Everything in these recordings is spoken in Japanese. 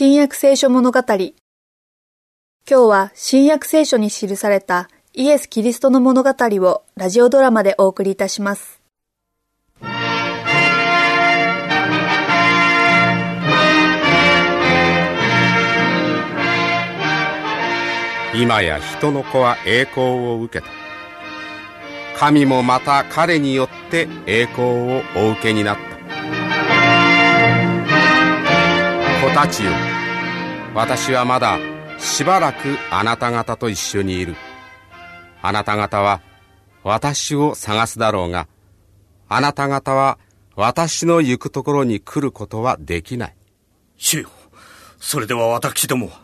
新約聖書物語。今日は新約聖書に記されたイエス・キリストの物語をラジオドラマでお送りいたします。今や人の子は栄光を受けた。神もまた彼によって栄光をお受けになった。ちよ私はまだしばらくあなた方と一緒にいるあなた方は私を探すだろうがあなた方は私の行くところに来ることはできない主よそれでは私どもは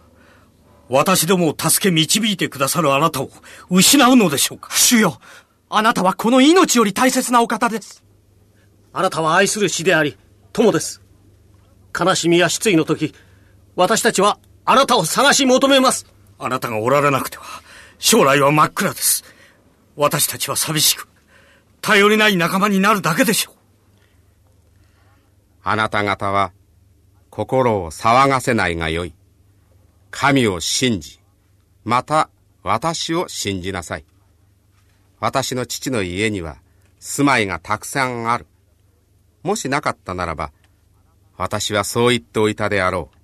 私どもを助け導いてくださるあなたを失うのでしょうか主よあなたはこの命より大切なお方です。あなたは愛する死であり、友です。悲しみや失意の時、私たちはあなたを探し求めます。あなたがおられなくては将来は真っ暗です私たちは寂しく頼りない仲間になるだけでしょうあなた方は心を騒がせないがよい。神を信じ、また私を信じなさい。私の父の家には住まいがたくさんある。もしなかったならば、私はそう言っておいたであろう。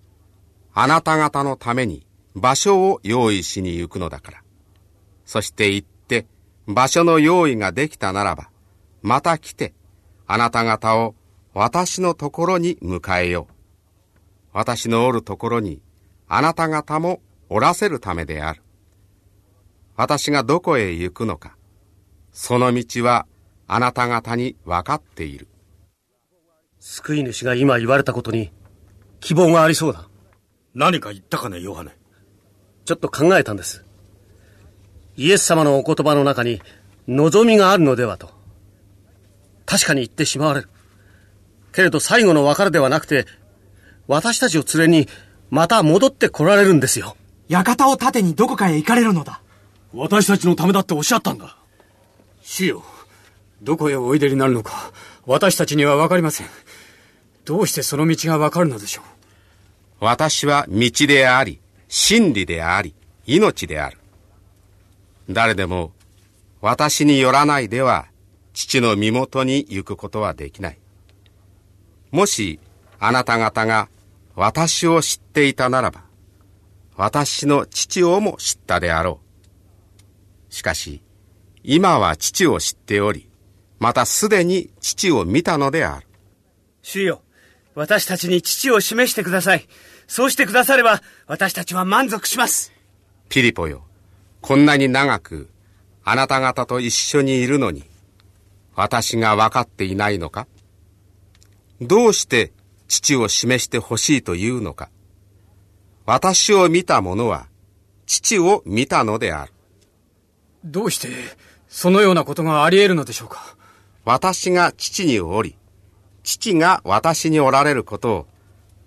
あなた方のために場所を用意しに行くのだから。そして行って場所の用意ができたならば、また来てあなた方を私のところに迎えよう。私のおるところにあなた方もおらせるためである。私がどこへ行くのか、その道はあなた方に分かっている。救い主が今言われたことに、希望がありそうだ。何か言ったかねヨハネちょっと考えたんです。イエス様のお言葉の中に、望みがあるのではと。確かに言ってしまわれる。けれど最後の別れではなくて、私たちを連れに、また戻って来られるんですよ。館を盾にどこかへ行かれるのだ。私たちのためだっておっしゃったんだ主よ、どこへおいでになるのか、私たちにはわかりません。どうしてその道がわかるのでしょう？私は道であり、真理であり、命である。誰でも私によらないでは父の身元に行くことはできない。もしあなた方が私を知っていたならば、私の父をも知ったであろう。しかし、今は父を知っており、またすでに父を見たのである。主よ、私たちに父を示してください。そうしてくだされば、私たちは満足します。ピリポよ、こんなに長くあなた方と一緒にいるのに、私が分かっていないのか？どうして父を示してほしいというのか？私を見た者は父を見たのである。どうして、そのようなことがあり得るのでしょうか？私が父におり、父が私におられることを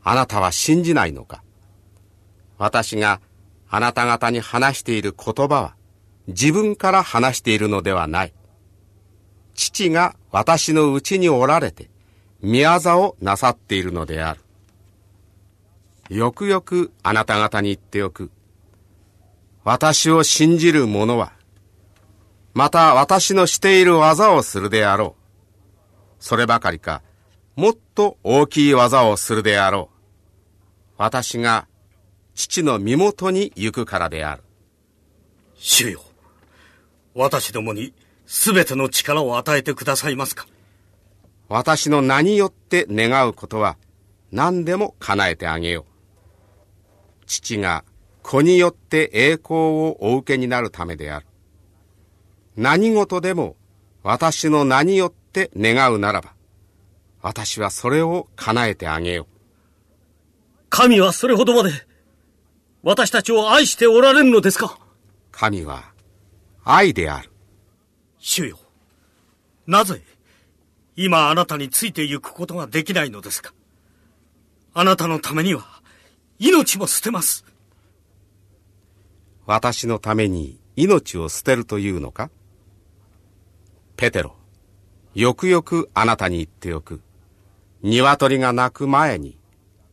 あなたは信じないのか私があなた方に話している言葉は自分から話しているのではない。父が私のうちにおられて、宮業をなさっているのである。よくよくあなた方に言っておく。私を信じる者は、また私のしている技をするであろう。そればかりか、もっと大きい技をするであろう。私が父の身元に行くからである。主よ私どもに全ての力を与えてくださいますか私の名によって願うことは何でも叶えてあげよう。父が子によって栄光をお受けになるためである。何事でも私の名によって願うならば、私はそれを叶えてあげよう。神はそれほどまで、私たちを愛しておられるのですか？神は愛である。主よなぜ今あなたについて行くことができないのですか？あなたのためには命も捨てます私のために命を捨てるというのか？ペテロ、よくよくあなたに言っておく。鶏が鳴く前に、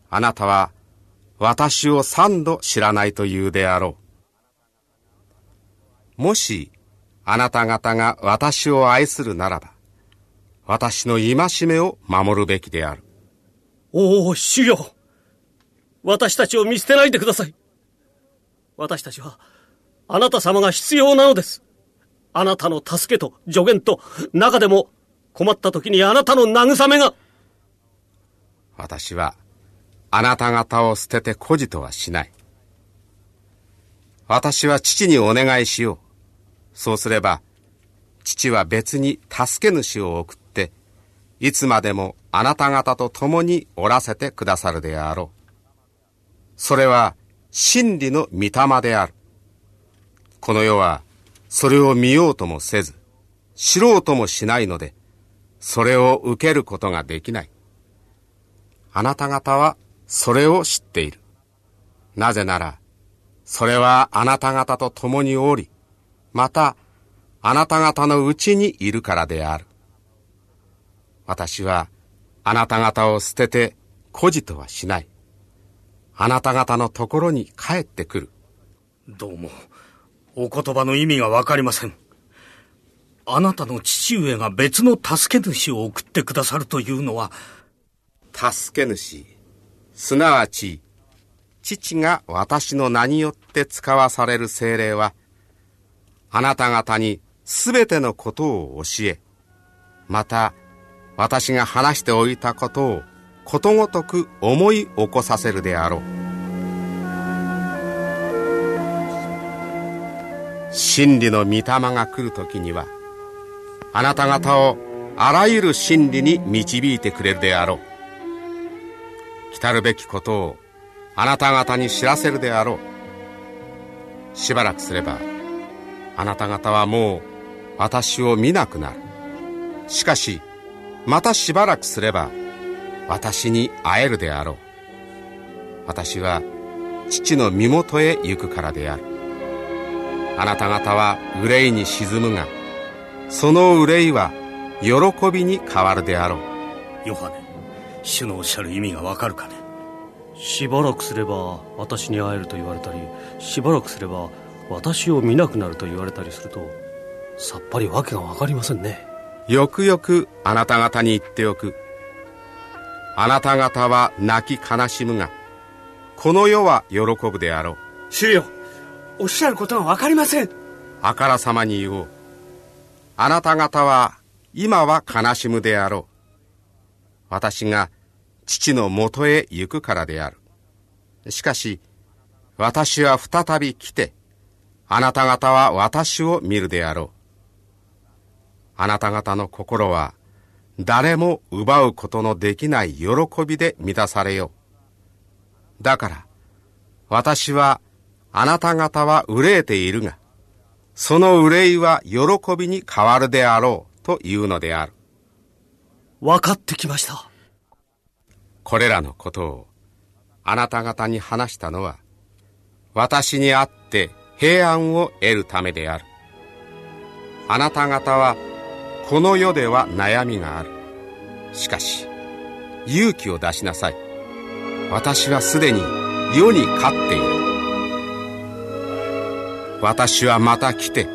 あなたは私を三度知らないというであろう。もし、あなた方が私を愛するならば、私の戒めを守るべきである。おお、主よ。私たちを見捨てないでください。私たちは、あなた様が必要なのです。あなたの助けと助言と、中でも困った時にあなたの慰めが。私は、あなた方を捨てて孤児とはしない。私は父にお願いしよう。そうすれば、父は別に助け主を送って、いつまでもあなた方と共におらせてくださるであろう。それは真理の御霊である。この世はそれを見ようともせず、知ろうともしないので、それを受けることができない。あなた方はそれを知っている。なぜなら、それはあなた方と共におり、また、あなた方のうちにいるからである。私は、あなた方を捨てて孤児とはしない。あなた方のところに帰ってくる。どうも、お言葉の意味がわかりません。あなたの父上が別の助け主を送ってくださるというのは、助け主、すなわち、父が私の名によって使わされる精霊は、あなた方にすべてのことを教え、また、私が話しておいたことをことごとく思い起こさせるであろう。真理の御霊が来る時には、あなた方をあらゆる真理に導いてくれるであろう。来るべきことをあなた方に知らせるであろう。しばらくすればあなた方はもう私を見なくなる。しかしまたしばらくすれば私に会えるであろう。私は父の身元へ行くからである。あなた方は憂いに沈むがその憂いは喜びに変わるであろう。ヨハネ。主のおっしゃる意味がわかるかね？しばらくすれば私に会えると言われたりしばらくすれば私を見なくなると言われたりするとさっぱりわけが分かりませんね。よくよくあなた方に言っておく。あなた方は泣き悲しむがこの世は喜ぶであろう。主よおっしゃることが分かりません。あからさまに言おう。あなた方は今は悲しむであろう私が父のもとへ行くからである。しかし、私は再び来て、あなた方は私を見るであろう。あなた方の心は、誰も奪うことのできない喜びで満たされよう。だから、私は、あなた方は憂えているが、その憂いは喜びに変わるであろうというのである。分かってきました。これらのことをあなた方に話したのは私にあって平安を得るためである。あなた方はこの世では悩みがある。しかし勇気を出しなさい。私はすでに世に勝っている。私はまた来て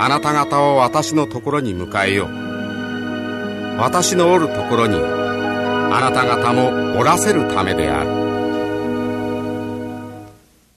あなた方を私のところに迎えよう。私のおるところにあなた方もおらせるためである。